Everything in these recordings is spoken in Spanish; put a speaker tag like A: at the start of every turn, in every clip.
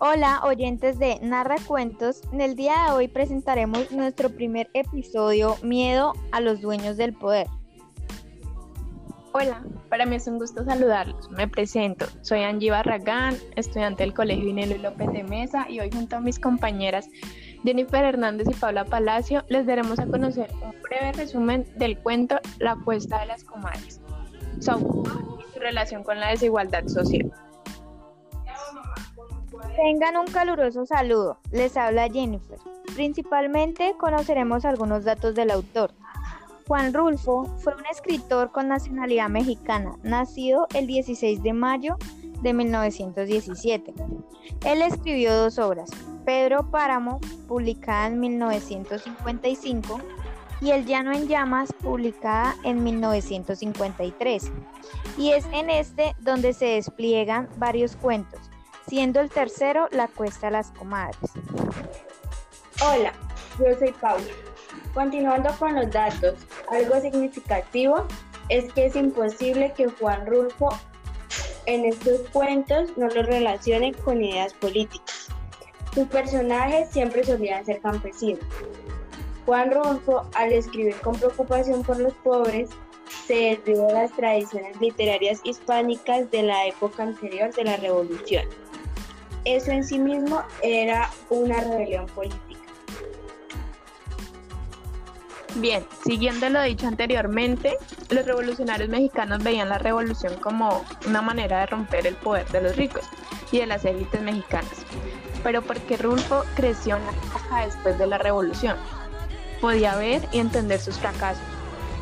A: Hola oyentes de Narra Cuentos, en el día de hoy presentaremos nuestro primer episodio Miedo a los dueños del poder.
B: Hola, para mí es un gusto saludarlos. Me presento, soy Angie Barragán, estudiante del Colegio Inelo López de Mesa y hoy junto a mis compañeras Jennifer Hernández y Paula Palacio les daremos a conocer un breve resumen del cuento La cuesta de las comadres, su autor y su relación con la desigualdad social.
A: Tengan un caluroso saludo. Les habla Jennifer. Principalmente conoceremos algunos datos del autor. Juan Rulfo fue un escritor con nacionalidad mexicana, nacido el 16 de mayo de 1917. Él escribió dos obras, Pedro Páramo, publicada en 1955, y El Llano en Llamas, publicada en 1953. Y es en este donde se despliegan varios cuentos, siendo el tercero La Cuesta las Comadres.
C: Hola, yo soy Paula. Continuando con los datos, algo significativo es que es imposible que Juan Rulfo en estos cuentos no lo relacione con ideas políticas. Sus personajes siempre solían ser campesinos. Juan Rulfo, al escribir con preocupación por los pobres, se desvió de las tradiciones literarias hispánicas de la época anterior de la Revolución eso en sí mismo era una rebelión política.
B: Bien, siguiendo lo dicho anteriormente, los revolucionarios mexicanos veían la revolución como una manera de romper el poder de los ricos y de las élites mexicanas. Pero porque Rulfo creció en la época después de la revolución, podía ver y entender sus fracasos,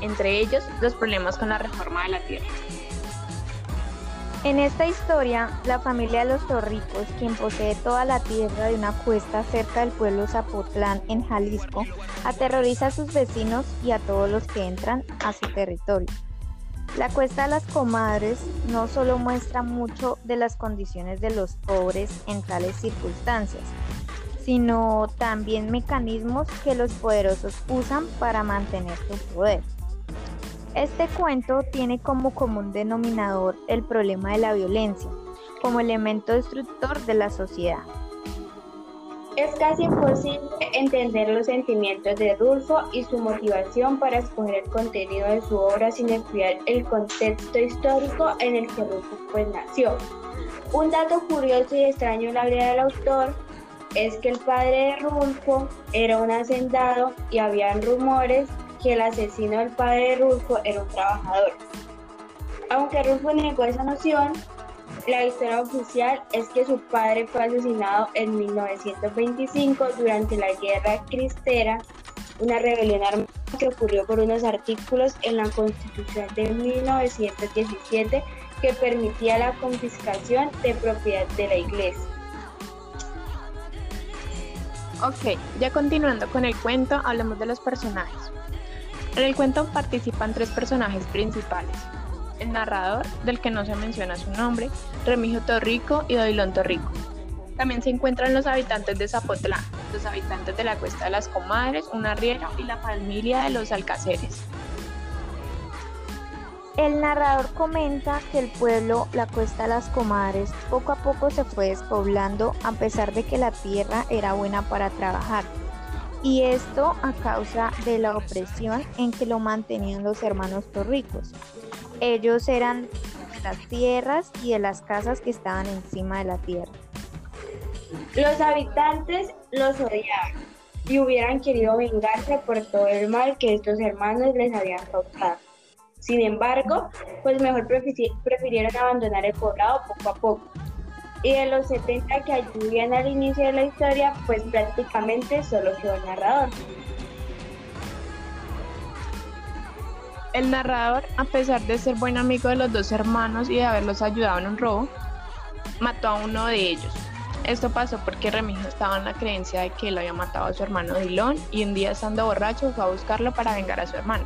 B: entre ellos los problemas con la reforma de la tierra.
A: En esta historia, la familia de los Torricos, quien posee toda la tierra de una cuesta cerca del pueblo Zapotlán en Jalisco, aterroriza a sus vecinos y a todos los que entran a su territorio. La cuesta de las comadres no solo muestra mucho de las condiciones de los pobres en tales circunstancias, sino también mecanismos que los poderosos usan para mantener su poder. Este cuento tiene como común denominador el problema de la violencia como elemento destructor de la sociedad.
C: Es casi imposible entender los sentimientos de Rulfo y su motivación para escoger el contenido de su obra sin estudiar el contexto histórico en el que Rulfo pues nació. Un dato curioso y extraño en la vida del autor es que el padre de Rulfo era un hacendado y habían rumores que el asesino del padre de Rulfo era un trabajador. Aunque Rulfo negó esa noción, la historia oficial es que su padre fue asesinado en 1925 durante la Guerra Cristera, una rebelión armada que ocurrió por unos artículos en la Constitución de 1917 que permitía la confiscación de propiedad de la iglesia.
B: Ok, ya continuando con el cuento, hablemos de los personajes. En el cuento participan tres personajes principales. El narrador, del que no se menciona su nombre, Remigio Torrico y Doilón Torrico. También se encuentran los habitantes de Zapotlán, los habitantes de la Cuesta de las Comadres, una riera y la familia de los Alcaceres.
A: El narrador comenta que el pueblo, la Cuesta de las Comadres, poco a poco se fue despoblando a pesar de que la tierra era buena para trabajar y esto a causa de la opresión en que lo mantenían los hermanos torricos. Ellos eran de las tierras y de las casas que estaban encima de la tierra.
C: Los habitantes los odiaban y hubieran querido vengarse por todo el mal que estos hermanos les habían causado. Sin embargo, pues mejor prefirieron abandonar el poblado poco a poco y de los 70 que ayudan al inicio de la historia, pues prácticamente solo quedó el narrador.
B: El narrador, a pesar de ser buen amigo de los dos hermanos y de haberlos ayudado en un robo, mató a uno de ellos. Esto pasó porque Remigio estaba en la creencia de que él había matado a su hermano Dilón y un día estando borracho fue a buscarlo para vengar a su hermano.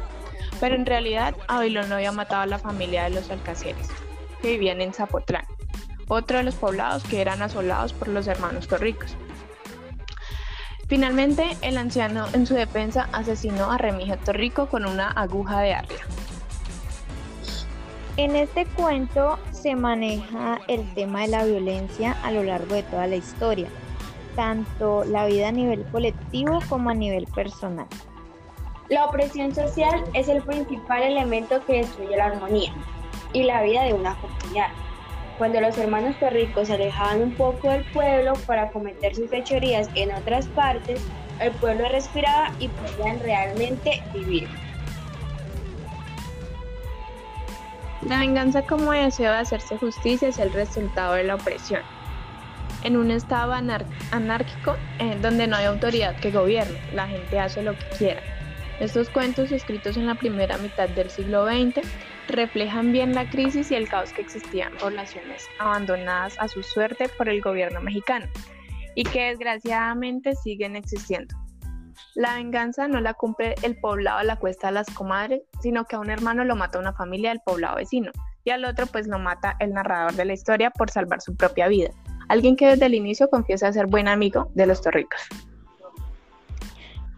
B: Pero en realidad a Dilón no había matado a la familia de los alcaceres, que vivían en Zapotlán otro de los poblados que eran asolados por los hermanos Torricos. Finalmente, el anciano en su defensa asesinó a Remigio Torrico con una aguja de arria.
A: En este cuento se maneja el tema de la violencia a lo largo de toda la historia, tanto la vida a nivel colectivo como a nivel personal.
C: La opresión social es el principal elemento que destruye la armonía y la vida de una comunidad. Cuando los hermanos perricos se alejaban un poco del pueblo para cometer sus fechorías en otras partes, el pueblo respiraba y podían realmente vivir.
B: La venganza como deseo de hacerse justicia es el resultado de la opresión. En un estado anárquico eh, donde no hay autoridad que gobierne, la gente hace lo que quiera. Estos cuentos escritos en la primera mitad del siglo XX reflejan bien la crisis y el caos que existían poblaciones abandonadas a su suerte por el gobierno mexicano y que desgraciadamente siguen existiendo. La venganza no la cumple el poblado de la Cuesta de las Comadres, sino que a un hermano lo mata una familia del poblado vecino y al otro pues lo mata el narrador de la historia por salvar su propia vida, alguien que desde el inicio confiesa ser buen amigo de los torricos.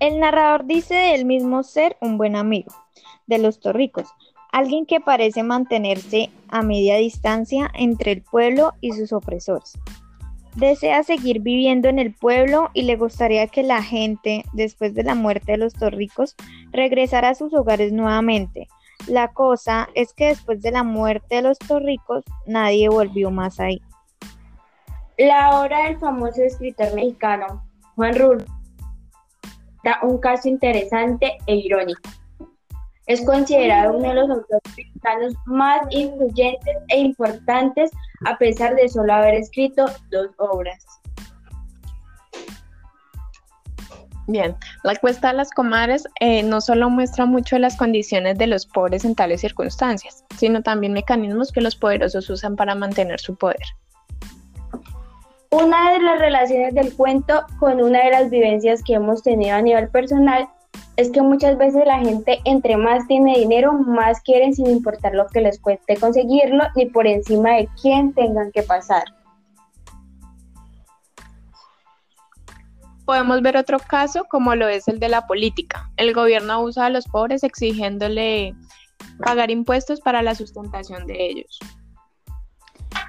A: El narrador dice de él mismo ser un buen amigo de los torricos, alguien que parece mantenerse a media distancia entre el pueblo y sus opresores. Desea seguir viviendo en el pueblo y le gustaría que la gente, después de la muerte de los torricos, regresara a sus hogares nuevamente. La cosa es que después de la muerte de los torricos, nadie volvió más ahí.
C: La obra del famoso escritor mexicano Juan Rulfo da un caso interesante e irónico. Es considerado uno de los autores mexicanos más influyentes e importantes a pesar de solo haber escrito dos obras.
B: Bien, la cuesta de las comadres eh, no solo muestra mucho las condiciones de los pobres en tales circunstancias, sino también mecanismos que los poderosos usan para mantener su poder.
C: Una de las relaciones del cuento con una de las vivencias que hemos tenido a nivel personal es que muchas veces la gente entre más tiene dinero, más quieren sin importar lo que les cueste conseguirlo, ni por encima de quién tengan que pasar.
B: Podemos ver otro caso como lo es el de la política. El gobierno abusa a los pobres exigiéndole pagar impuestos para la sustentación de ellos.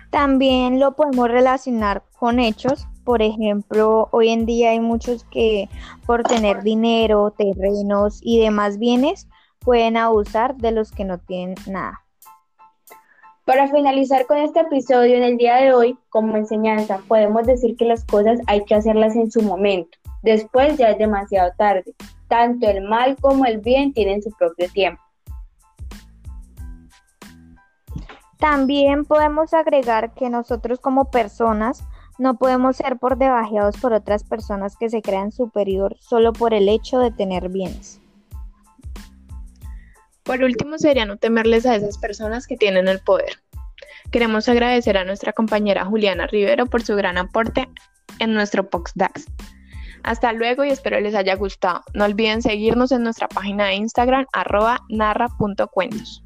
A: También lo podemos relacionar con hechos por ejemplo, hoy en día hay muchos que por tener dinero, terrenos y demás bienes pueden abusar de los que no tienen nada.
C: Para finalizar con este episodio en el día de hoy, como enseñanza, podemos decir que las cosas hay que hacerlas en su momento. Después ya es demasiado tarde. Tanto el mal como el bien tienen su propio tiempo.
A: También podemos agregar que nosotros como personas no podemos ser por debajeados por otras personas que se crean superior solo por el hecho de tener bienes.
B: Por último, sería no temerles a esas personas que tienen el poder. Queremos agradecer a nuestra compañera Juliana Rivero por su gran aporte en nuestro PoxDax. Hasta luego y espero les haya gustado. No olviden seguirnos en nuestra página de Instagram arroba narra.cuentos.